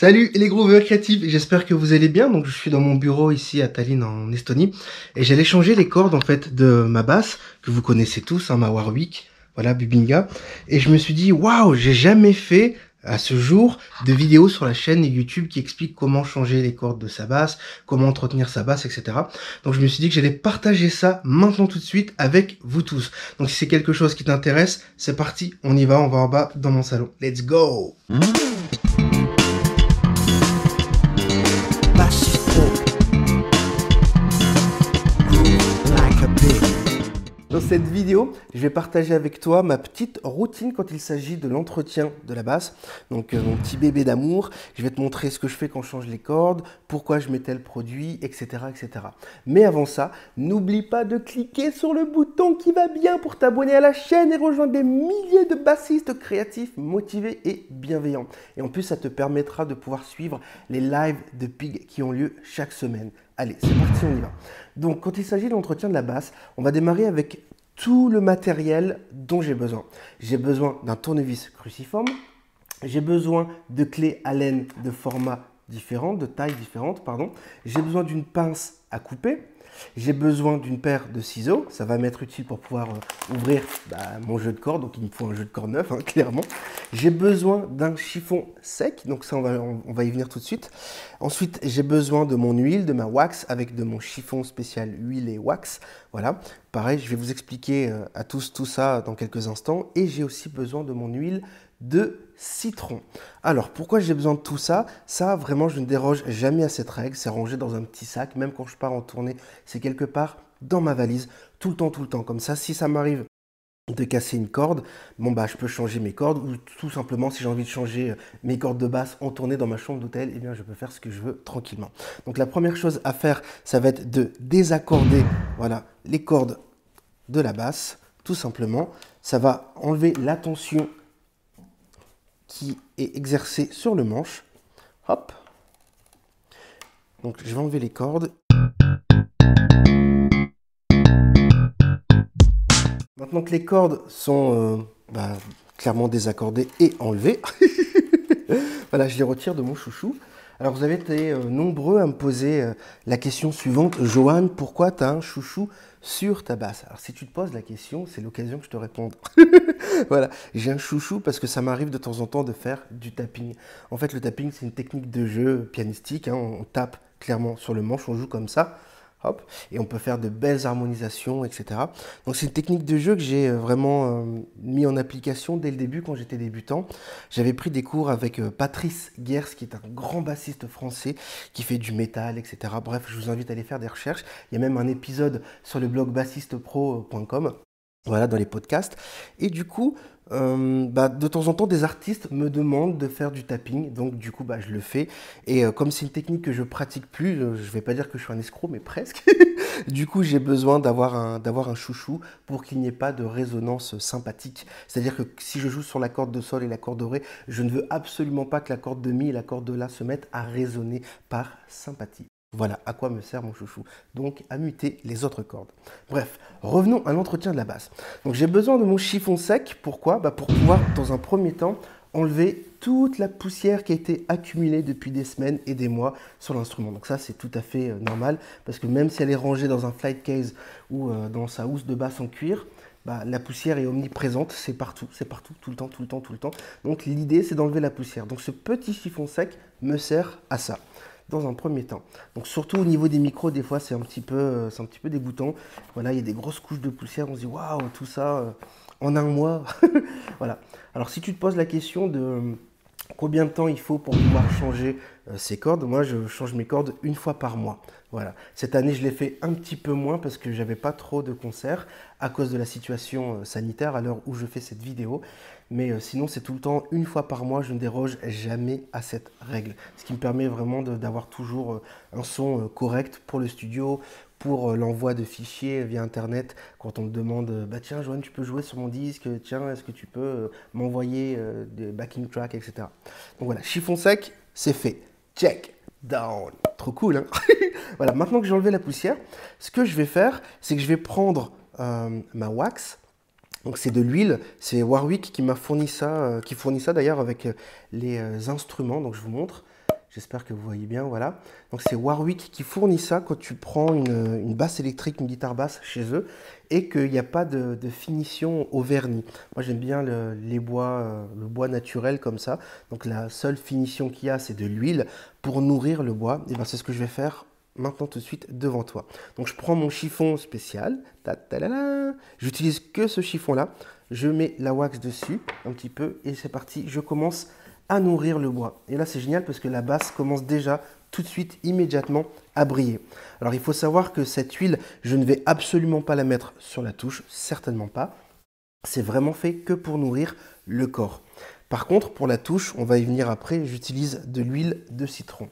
Salut les gros créatifs, j'espère que vous allez bien. Donc je suis dans mon bureau ici à Tallinn en Estonie et j'allais changer les cordes en fait de ma basse que vous connaissez tous, hein, ma Warwick, voilà Bubinga. Et je me suis dit waouh, j'ai jamais fait à ce jour de vidéos sur la chaîne YouTube qui expliquent comment changer les cordes de sa basse, comment entretenir sa basse, etc. Donc je me suis dit que j'allais partager ça maintenant tout de suite avec vous tous. Donc si c'est quelque chose qui t'intéresse, c'est parti, on y va, on va en bas dans mon salon. Let's go. Dans cette vidéo, je vais partager avec toi ma petite routine quand il s'agit de l'entretien de la basse. Donc euh, mon petit bébé d'amour, je vais te montrer ce que je fais quand je change les cordes, pourquoi je mets tel produit, etc. etc. Mais avant ça, n'oublie pas de cliquer sur le bouton qui va bien pour t'abonner à la chaîne et rejoindre des milliers de bassistes créatifs, motivés et bienveillants. Et en plus, ça te permettra de pouvoir suivre les lives de Pig qui ont lieu chaque semaine. Allez, c'est parti, on y va. Donc, quand il s'agit de l'entretien de la basse, on va démarrer avec tout le matériel dont j'ai besoin. J'ai besoin d'un tournevis cruciforme, j'ai besoin de clés Allen de format différent, de taille différente, pardon. J'ai besoin d'une pince à couper, j'ai besoin d'une paire de ciseaux, ça va m'être utile pour pouvoir euh, ouvrir bah, mon jeu de cordes, donc il me faut un jeu de cordes neuf, hein, clairement. J'ai besoin d'un chiffon sec, donc ça on va, on, va y venir tout de suite. Ensuite, j'ai besoin de mon huile, de ma wax, avec de mon chiffon spécial huile et wax. Voilà, pareil, je vais vous expliquer euh, à tous tout ça dans quelques instants. Et j'ai aussi besoin de mon huile de citron. Alors, pourquoi j'ai besoin de tout ça? Ça, vraiment, je ne déroge jamais à cette règle. C'est rangé dans un petit sac. Même quand je pars en tournée, c'est quelque part dans ma valise. Tout le temps, tout le temps. Comme ça, si ça m'arrive de casser une corde, bon bah je peux changer mes cordes ou tout simplement si j'ai envie de changer euh, mes cordes de basse en tournée dans ma chambre d'hôtel, eh bien je peux faire ce que je veux tranquillement. Donc la première chose à faire, ça va être de désaccorder voilà, les cordes de la basse, tout simplement. Ça va enlever la tension qui est exercé sur le manche. Hop. Donc je vais enlever les cordes. Maintenant que les cordes sont euh, bah, clairement désaccordées et enlevées, voilà, je les retire de mon chouchou. Alors vous avez été euh, nombreux à me poser euh, la question suivante, Johan, pourquoi tu as un chouchou sur ta basse? Alors si tu te poses la question, c'est l'occasion que je te réponde. voilà, j'ai un chouchou parce que ça m'arrive de temps en temps de faire du tapping. En fait, le tapping, c'est une technique de jeu pianistique, hein. on tape clairement sur le manche, on joue comme ça et on peut faire de belles harmonisations, etc. Donc c'est une technique de jeu que j'ai euh, vraiment euh, mis en application dès le début quand j'étais débutant. J'avais pris des cours avec euh, Patrice Gers, qui est un grand bassiste français, qui fait du métal, etc. Bref, je vous invite à aller faire des recherches. Il y a même un épisode sur le blog bassistepro.com voilà, dans les podcasts. Et du coup, euh, bah, de temps en temps, des artistes me demandent de faire du tapping. Donc, du coup, bah, je le fais. Et euh, comme c'est une technique que je pratique plus, euh, je vais pas dire que je suis un escroc, mais presque. du coup, j'ai besoin d'avoir un, d'avoir un chouchou pour qu'il n'y ait pas de résonance sympathique. C'est-à-dire que si je joue sur la corde de sol et la corde de ré, je ne veux absolument pas que la corde de mi et la corde de la se mettent à résonner par sympathie. Voilà à quoi me sert mon chouchou. Donc à muter les autres cordes. Bref, revenons à l'entretien de la basse. Donc j'ai besoin de mon chiffon sec. Pourquoi? Bah, Pour pouvoir, dans un premier temps, enlever toute la poussière qui a été accumulée depuis des semaines et des mois sur l'instrument. Donc ça, c'est tout à fait euh, normal, parce que même si elle est rangée dans un flight case ou euh, dans sa housse de basse en cuir, bah, la poussière est omniprésente, c'est partout, c'est partout, tout le temps, tout le temps, tout le temps. Donc l'idée, c'est d'enlever la poussière. Donc ce petit chiffon sec me sert à ça dans un premier temps. Donc surtout au niveau des micros, des fois c'est un petit peu, euh, c'est un petit peu dégoûtant. Voilà, il y a des grosses couches de poussière. On se dit waouh, tout ça euh, en un mois. voilà. Alors si tu te poses la question de euh, combien de temps il faut pour pouvoir changer ces cordes, moi je change mes cordes une fois par mois. Voilà. Cette année, je l'ai fait un petit peu moins parce que j'avais pas trop de concerts à cause de la situation sanitaire à l'heure où je fais cette vidéo. Mais euh, sinon, c'est tout le temps, une fois par mois, je ne déroge jamais à cette règle. Ce qui me permet vraiment d'avoir toujours euh, un son euh, correct pour le studio, pour l'envoi de fichiers via Internet. Quand on me demande, bah tiens, Joanne, tu peux jouer sur mon disque, tiens, est-ce que tu peux m'envoyer des backing tracks, etc. Donc voilà, chiffon sec, c'est fait. Check. Down. Trop cool, hein Voilà, maintenant que j'ai enlevé la poussière, ce que je vais faire, c'est que je vais prendre ma wax, donc c'est de l'huile, c'est Warwick qui m'a fourni ça, euh, qui fournit ça d'ailleurs avec euh, les euh, instruments, donc je vous montre. J'espère que vous voyez bien, voilà. Donc c'est Warwick qui fournit ça quand tu prends une, basse électrique, une guitare basse chez eux et qu'il n'y a pas de, finition au vernis. Moi j'aime bien le, les bois, le bois naturel comme ça. Donc la seule finition qu'il y a c'est de l'huile pour nourrir le bois. Et ben c'est ce que je vais faire maintenant tout de suite devant toi. Donc je prends mon chiffon spécial. J'utilise que ce chiffon là. Je mets la wax dessus un petit peu et c'est parti. Je commence à nourrir le bois. Et là, c'est génial parce que la basse commence déjà tout de suite, immédiatement, à briller. Alors, il faut savoir que cette huile, je ne vais absolument pas la mettre sur la touche, certainement pas. C'est vraiment fait que pour nourrir le corps. Par contre, pour la touche, on va y venir après, j'utilise de l'huile de citron.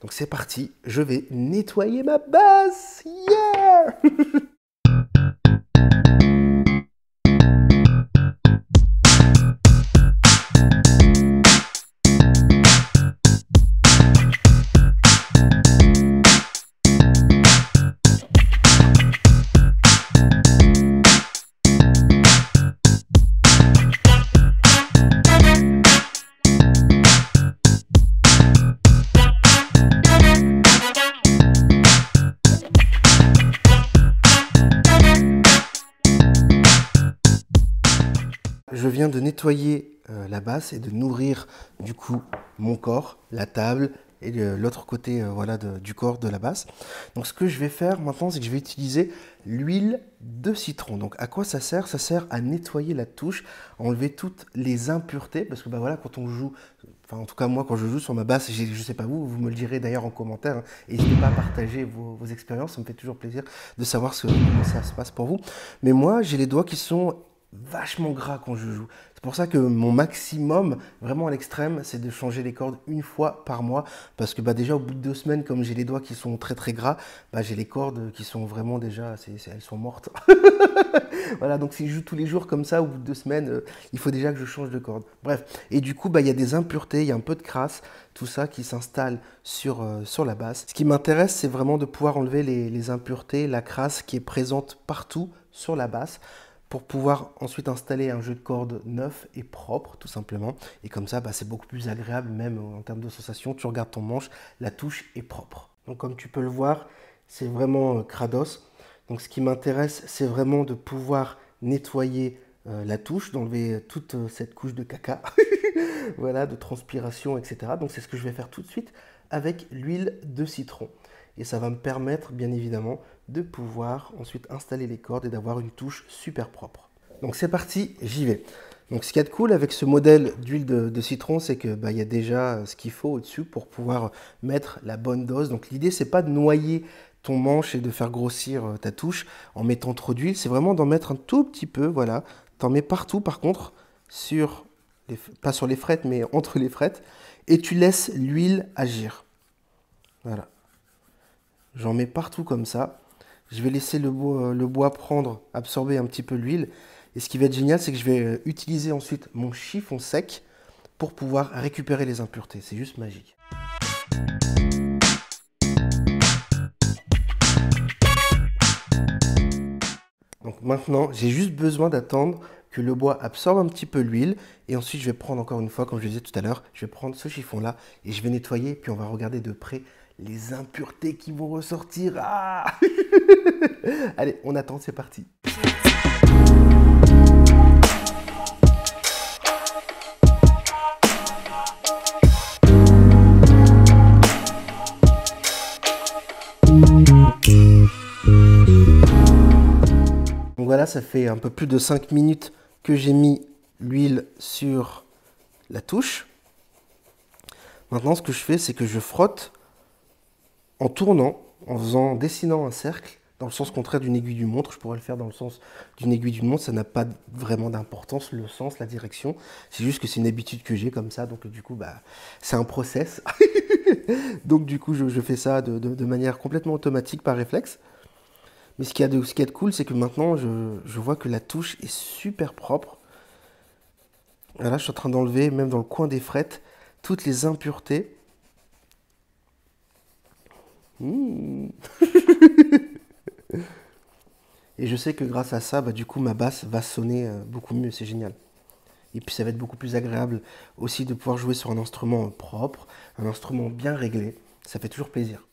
Donc c'est parti, je vais nettoyer ma basse. Yeah de nettoyer euh, la basse et de nourrir du coup mon corps, la table et l'autre côté euh, voilà, du corps de la basse. Donc ce que je vais faire maintenant, c'est que je vais utiliser l'huile de citron. Donc à quoi ça sert? Ça sert à nettoyer la touche, enlever toutes les impuretés, parce que bah voilà, quand on joue, enfin en tout cas moi quand je joue sur ma basse, je ne sais pas vous, vous me le direz d'ailleurs en commentaire, hein, n'hésitez pas à partager vos, vos, expériences, ça me fait toujours plaisir de savoir ce, comment ça se passe pour vous. Mais moi j'ai les doigts qui sont vachement gras quand je joue. C'est pour ça que mon maximum, vraiment à l'extrême, c'est de changer les cordes une fois par mois. Parce que bah, déjà, au bout de deux semaines, comme j'ai les doigts qui sont très très gras, bah, j'ai les cordes qui sont vraiment déjà, elles sont mortes. voilà, donc si je joue tous les jours comme ça, au bout de deux semaines, euh, il faut déjà que je change de corde. Bref, et du coup, bah, il y a des impuretés, il y a un peu de crasse, tout ça qui s'installe sur, euh, sur la basse. Ce qui m'intéresse, c'est vraiment de pouvoir enlever les, les impuretés, la crasse qui est présente partout sur la basse pour pouvoir ensuite installer un jeu de cordes neuf et propre, tout simplement. Et comme ça, bah, c'est beaucoup plus agréable, même en termes de sensation. Tu regardes ton manche, la touche est propre. Donc comme tu peux le voir, c'est vraiment euh, Krados. Donc ce qui m'intéresse, c'est vraiment de pouvoir nettoyer euh, la touche, d'enlever toute euh, cette couche de caca, voilà, de transpiration, etc. Donc c'est ce que je vais faire tout de suite avec l'huile de citron. Et ça va me permettre, bien évidemment, de pouvoir ensuite installer les cordes et d'avoir une touche super propre. Donc c'est parti, j'y vais. Donc ce qui est cool avec ce modèle d'huile de, citron, c'est que bah, y a déjà ce qu'il faut au-dessus pour pouvoir mettre la bonne dose. Donc l'idée c'est pas de noyer ton manche et de faire grossir euh, ta touche en mettant trop d'huile, c'est vraiment d'en mettre un tout petit peu, voilà. T'en mets partout par contre, sur pas sur les frettes mais entre les frettes, et tu laisses l'huile agir. Voilà. J'en mets partout comme ça. Je vais laisser le bois, le bois prendre, absorber un petit peu l'huile. Et ce qui va être génial, c'est que je vais euh, utiliser ensuite mon chiffon sec pour pouvoir récupérer les impuretés. C'est juste magique. Donc maintenant, j'ai juste besoin d'attendre que le bois absorbe un petit peu l'huile. Et ensuite, je vais prendre encore une fois, comme je disais tout à l'heure, je vais prendre ce chiffon-là et je vais nettoyer. Puis on va regarder de près les impuretés qui vont ressortir. Ah Allez, on attend, c'est parti. Donc voilà, ça fait un peu plus de 5 minutes que j'ai mis l'huile sur la touche. Maintenant, ce que je fais, c'est que je frotte en tournant, en faisant, dessinant un cercle dans le sens contraire d'une aiguille du montre. Je pourrais le faire dans le sens d'une aiguille du montre. Ça n'a pas vraiment d'importance, le sens, la direction. C'est juste que c'est une habitude que j'ai comme ça. Donc, du coup, bah, c'est un process. donc, du coup, je, fais ça de, manière complètement automatique par réflexe. Mais ce qui est ce qui est cool, c'est que maintenant, je, je, vois que la touche est super propre. Là, je suis en train d'enlever, même dans le coin des frettes, toutes les impuretés. Mmh. Et je sais que grâce à ça, bah, du coup, ma basse va sonner euh, beaucoup mieux. C'est génial. Et puis ça va être beaucoup plus agréable aussi de pouvoir jouer sur un instrument propre, un instrument bien réglé. Ça fait toujours plaisir.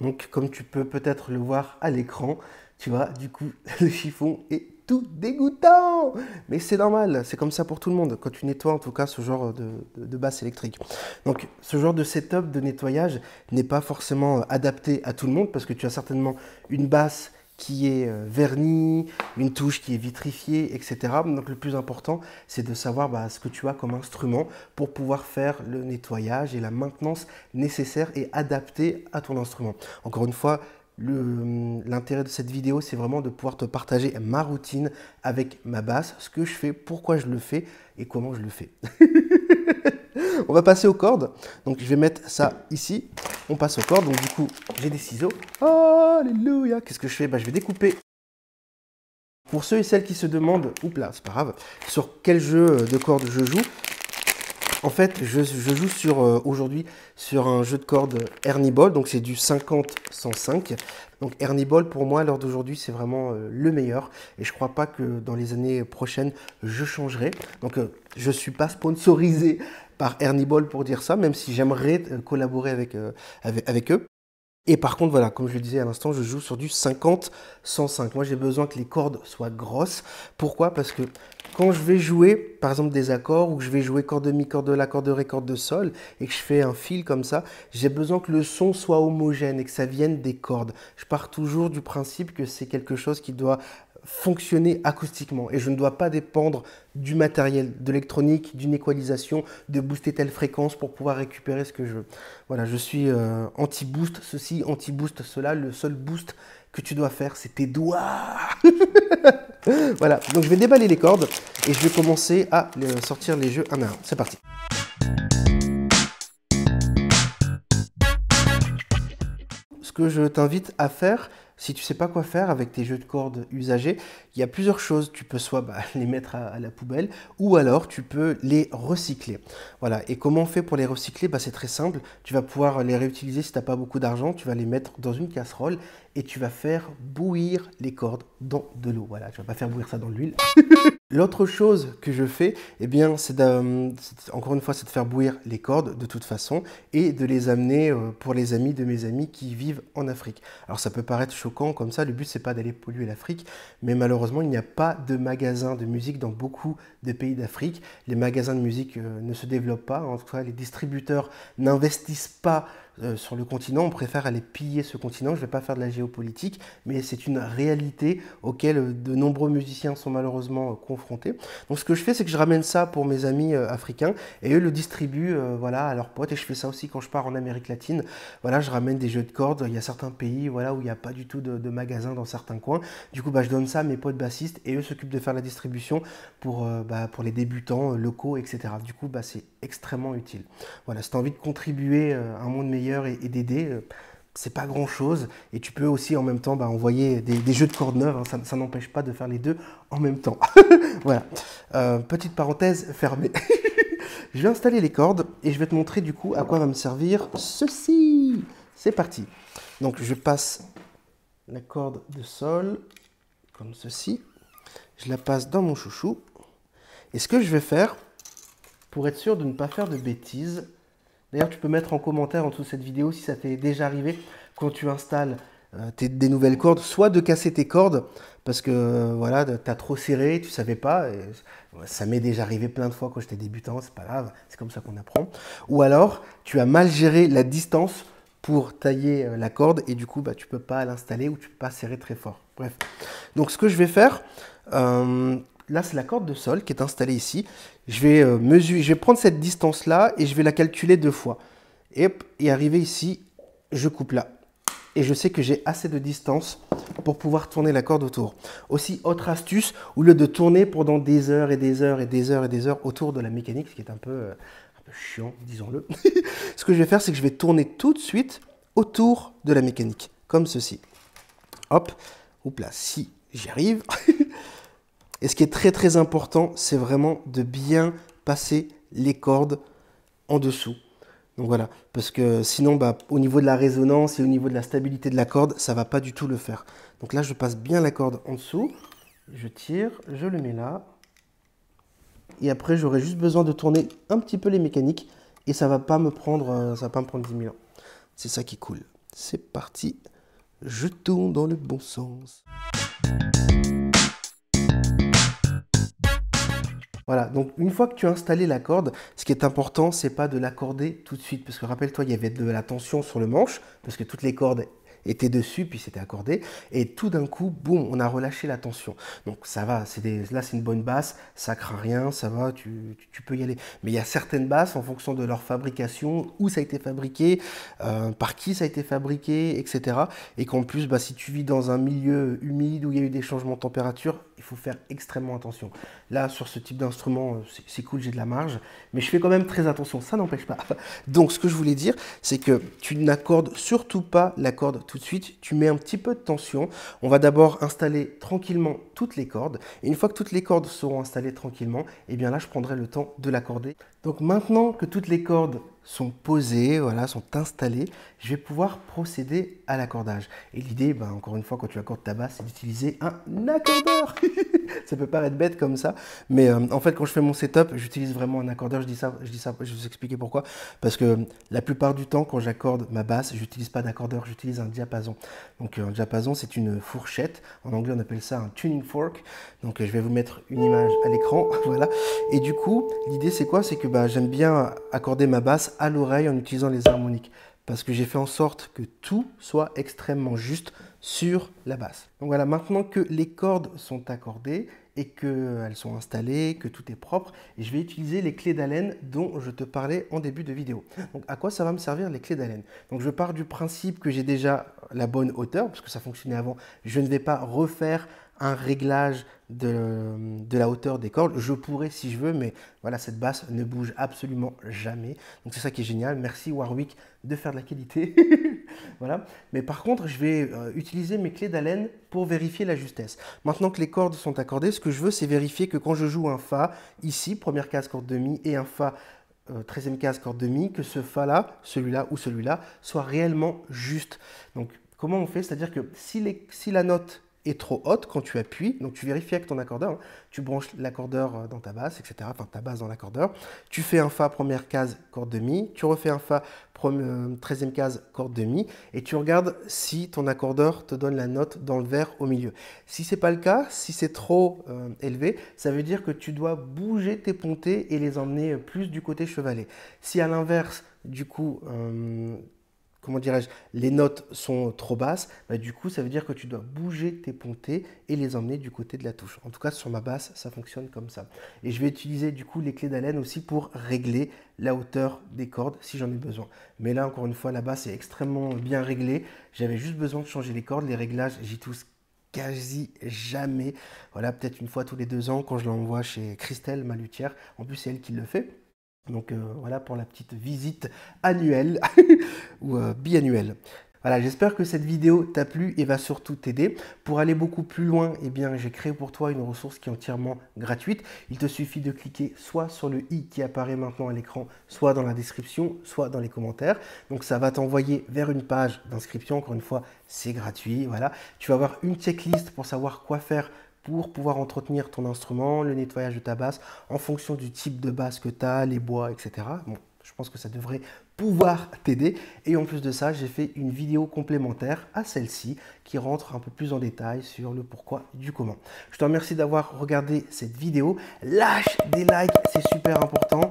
Donc comme tu peux peut-être le voir à l'écran, tu vois, du coup, le chiffon est tout dégoûtant. Mais c'est normal, c'est comme ça pour tout le monde, quand tu nettoies en tout cas ce genre de, de, basse électrique. Donc ce genre de setup de nettoyage n'est pas forcément adapté à tout le monde, parce que tu as certainement une basse qui est euh, vernie, une touche qui est vitrifiée, etc. Donc le plus important, c'est de savoir bah, ce que tu as comme instrument pour pouvoir faire le nettoyage et la maintenance nécessaire et adaptée à ton instrument. Encore une fois, l'intérêt de cette vidéo, c'est vraiment de pouvoir te partager ma routine avec ma basse, ce que je fais, pourquoi je le fais et comment je le fais. On va passer aux cordes. Donc je vais mettre ça ici. On passe aux cordes. Donc du coup, j'ai des ciseaux. Alléluia. Qu'est-ce que je fais? Bah, Je vais découper. Pour ceux et celles qui se demandent, oups là, c'est pas grave, sur quel jeu de cordes je joue, en fait, je, joue sur euh, aujourd'hui sur un jeu de cordes Ernie Ball, donc c'est du 50-105. Donc Ernie Ball, pour moi, l'heure d'aujourd'hui, c'est vraiment euh, le meilleur. Et je crois pas que dans les années prochaines, je changerai. Donc euh, je ne suis pas sponsorisé par Ernie Ball pour dire ça, même si j'aimerais collaborer avec eux. Et par contre, voilà, comme je le disais à l'instant, je joue sur du 50-105. Moi, j'ai besoin que les cordes soient grosses. Pourquoi? Parce que quand je vais jouer, par exemple, des accords, ou que je vais jouer corde de mi, corde de la, corde de ré, corde de sol, et que je fais un fil comme ça, j'ai besoin que le son soit homogène et que ça vienne des cordes. Je pars toujours du principe que c'est quelque chose qui doit fonctionner acoustiquement et je ne dois pas dépendre du matériel, de l'électronique, d'une équalisation, de booster telle fréquence pour pouvoir récupérer ce que je veux. Voilà, je suis euh, anti-boost ceci, anti-boost cela. Le seul boost que tu dois faire, c'est tes doigts. voilà, donc je vais déballer les cordes et je vais commencer à sortir les jeux un à un. C'est parti. Ce que je t'invite à faire, si tu sais pas quoi faire avec tes jeux de cordes usagés, il y a plusieurs choses. Tu peux soit bah, les mettre à, la poubelle ou alors tu peux les recycler. Voilà. Et comment on fait pour les recycler? Bah, C'est très simple. Tu vas pouvoir les réutiliser si tu n'as pas beaucoup d'argent. Tu vas les mettre dans une casserole et tu vas faire bouillir les cordes dans de l'eau. Voilà, tu vas pas faire bouillir ça dans l'huile. L'autre chose que je fais, eh bien, c'est encore une fois, c'est de faire bouillir les cordes de toute façon et de les amener euh, pour les amis de mes amis qui vivent en Afrique. Alors ça peut paraître choquant comme ça, le but c'est pas d'aller polluer l'Afrique, mais malheureusement il n'y a pas de magasins de musique dans beaucoup de pays d'Afrique. Les magasins de musique euh, ne se développent pas, en tout cas les distributeurs n'investissent pas euh, sur le continent, on préfère aller piller ce continent. Je ne vais pas faire de la géopolitique, mais c'est une réalité auquel euh, de nombreux musiciens sont malheureusement euh, confrontés. Donc ce que je fais, c'est que je ramène ça pour mes amis africains et eux le distribuent voilà, à leurs potes. Et je fais ça aussi quand je pars en Amérique latine. Voilà, je ramène des jeux de cordes. Il y a certains pays voilà, où il n'y a pas du tout de, magasins dans certains coins. Du coup, bah, je donne ça à mes potes bassistes et eux s'occupent de faire la distribution pour, bah, pour les débutants locaux, etc. Du coup, bah, c'est extrêmement utile. Voilà, si tu as envie de contribuer à un monde meilleur, et, d'aider, euh, c'est pas grand chose. Et tu peux aussi en même temps bah, envoyer des, jeux de cordes neuves, hein. ça, n'empêche pas de faire les deux en même temps. voilà. Euh, petite parenthèse fermée. je vais installer les cordes et je vais te montrer du coup à quoi va me servir ceci. C'est parti. Donc je passe la corde de sol comme ceci. Je la passe dans mon chouchou. Et ce que je vais faire, pour être sûr de ne pas faire de bêtises, D'ailleurs, tu peux mettre en commentaire en dessous de cette vidéo si ça t'est déjà arrivé quand tu installes euh, des nouvelles cordes, soit de casser tes cordes parce que euh, voilà, tu as trop serré, tu savais pas. ça m'est déjà arrivé plein de fois quand j'étais débutant, c'est pas grave, c'est comme ça qu'on apprend. Ou alors, tu as mal géré la distance pour tailler euh, la corde et du coup, bah, tu peux pas l'installer ou tu peux pas serrer très fort. Bref. Donc, ce que je vais faire, là, c'est la corde de sol qui est installée ici. Je vais, euh, mesurer, je vais prendre cette distance-là et je vais la calculer deux fois. Et, et arriver ici, je coupe là. Et je sais que j'ai assez de distance pour pouvoir tourner la corde autour. Aussi, autre astuce, au lieu de tourner pendant des heures et des heures et des heures et des heures autour de la mécanique, ce qui est un peu, euh, un peu chiant, disons-le, ce que je vais faire, c'est que je vais tourner tout de suite autour de la mécanique, comme ceci. Hop, oups là, si j'y arrive. Et ce qui est très très important, c'est vraiment de bien passer les cordes en dessous. Donc voilà, parce que sinon, bah, au niveau de la résonance et au niveau de la stabilité de la corde, ça va pas du tout le faire. Donc là, je passe bien la corde en dessous, je tire, je le mets là. Et après, j'aurai juste besoin de tourner un petit peu les mécaniques et ça va pas me prendre, euh, ça va pas me prendre 10 000 ans. C'est ça qui est cool. C'est parti, je tourne dans le bon sens. Voilà, donc une fois que tu as installé la corde, ce qui est important, c'est pas de l'accorder tout de suite. Parce que rappelle-toi, il y avait de la tension sur le manche, parce que toutes les cordes était dessus, puis c'était accordé. Et tout d'un coup, boum, on a relâché la tension. Donc ça va, là c'est une bonne basse, ça craint rien, ça va, tu, peux y aller. Mais il y a certaines basses, en fonction de leur fabrication, où ça a été fabriqué, euh, par qui ça a été fabriqué, etc. Et qu'en plus, bah, si tu vis dans un milieu humide où il y a eu des changements de température, il faut faire extrêmement attention. Là, sur ce type d'instrument, euh, c'est cool, j'ai de la marge, mais je fais quand même très attention, ça n'empêche pas. Donc, ce que je voulais dire, c'est que tu n'accordes surtout pas la corde tout de suite, tu mets un petit peu de tension. On va d'abord installer tranquillement toutes les cordes, une fois que toutes les cordes seront installées tranquillement, et eh bien là, je prendrai le temps de l'accorder. Donc maintenant que toutes les cordes sont posées, voilà, sont installées, je vais pouvoir procéder à l'accordage. Et l'idée, ben, encore une fois, quand tu accordes ta basse, c'est d'utiliser un accordeur. ça peut paraître bête comme ça, mais euh, en fait, quand je fais mon setup, j'utilise vraiment un accordeur. Je dis ça, je dis ça, je vais vous expliquer pourquoi. Parce que la plupart du temps, quand j'accorde ma basse, j'utilise pas d'accordeur, j'utilise un diapason. Donc un diapason, c'est une fourchette. En anglais, on appelle ça un tuning fork. Donc je vais vous mettre une image à l'écran, voilà. Et du coup, l'idée c'est quoi? C'est que bah, j'aime bien accorder ma basse à l'oreille en utilisant les harmoniques. Parce que j'ai fait en sorte que tout soit extrêmement juste sur la basse. Donc voilà, maintenant que les cordes sont accordées et qu'elles sont installées, que tout est propre, je vais utiliser les clés d'haleine dont je te parlais en début de vidéo. Donc à quoi ça va me servir les clés d'haleine? Donc je pars du principe que j'ai déjà la bonne hauteur, parce que ça fonctionnait avant. Je ne vais pas refaire un réglage de, la hauteur des cordes. Je pourrais si je veux, mais voilà, cette basse ne bouge absolument jamais. Donc c'est ça qui est génial. Merci Warwick de faire de la qualité. voilà. Mais par contre, je vais euh, utiliser mes clés d'haleine pour vérifier la justesse. Maintenant que les cordes sont accordées, ce que je veux, c'est vérifier que quand je joue un Fa, ici, première case corde demi, et un Fa 13e euh, case corde demi, que ce Fa là, celui-là ou celui-là, soit réellement juste. Donc comment on fait? C'est-à-dire que si, si la note trop haute quand tu appuies. Donc tu vérifies avec ton accordeur. Hein. Tu branches l'accordeur euh, dans ta basse, etc. Enfin ta basse dans l'accordeur. Tu fais un Fa première case corde demi. Tu refais un Fa 13e euh, case corde demi. Et tu regardes si ton accordeur te donne la note dans le vert au milieu. Si c'est pas le cas, si c'est trop euh, élevé, ça veut dire que tu dois bouger tes pontées et les emmener plus du côté chevalet. Si à l'inverse, du coup, comment dirais-je, les notes sont trop basses, bah, du coup, ça veut dire que tu dois bouger tes pontées et les emmener du côté de la touche. En tout cas, sur ma basse, ça fonctionne comme ça. Et je vais utiliser du coup les clés d'haleine aussi pour régler la hauteur des cordes si j'en ai besoin. Mais là, encore une fois, la basse est extrêmement bien réglée. J'avais juste besoin de changer les cordes. Les réglages, j'y touche quasi jamais. Voilà, peut-être une fois tous les deux ans quand je l'envoie chez Christelle, ma luthière. En plus, c'est elle qui le fait. Donc euh, voilà pour la petite visite annuelle ou euh, biannuelle. Voilà, j'espère que cette vidéo t'a plu et va surtout t'aider. Pour aller beaucoup plus loin, eh bien, j'ai créé pour toi une ressource qui est entièrement gratuite. Il te suffit de cliquer soit sur le i qui apparaît maintenant à l'écran, soit dans la description, soit dans les commentaires. Donc ça va t'envoyer vers une page d'inscription. Encore une fois, c'est gratuit. Voilà, tu vas avoir une checklist pour savoir quoi faire pour pouvoir entretenir ton instrument, le nettoyage de ta basse, en fonction du type de basse que tu as, les bois, etc. Bon, je pense que ça devrait pouvoir t'aider. Et en plus de ça, j'ai fait une vidéo complémentaire à celle-ci qui rentre un peu plus en détail sur le pourquoi du comment. Je te remercie d'avoir regardé cette vidéo. Lâche des likes, c'est super important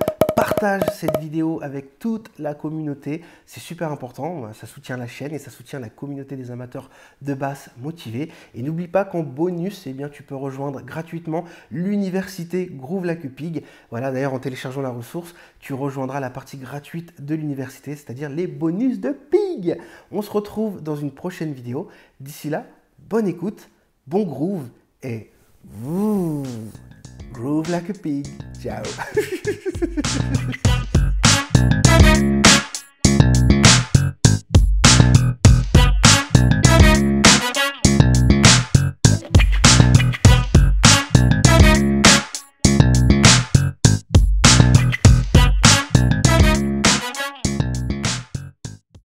partage cette vidéo avec toute la communauté. C'est super important. Ça soutient la chaîne et ça soutient la communauté des amateurs de basse motivés. Et n'oublie pas qu'en bonus, eh bien, tu peux rejoindre gratuitement l'université Groove la Cupig. Voilà, d'ailleurs, en téléchargeant la ressource, tu rejoindras la partie gratuite de l'université, c'est-à-dire les bonus de Pig. On se retrouve dans une prochaine vidéo. D'ici là, bonne écoute, bon groove et vous groove like a pig. Ciao.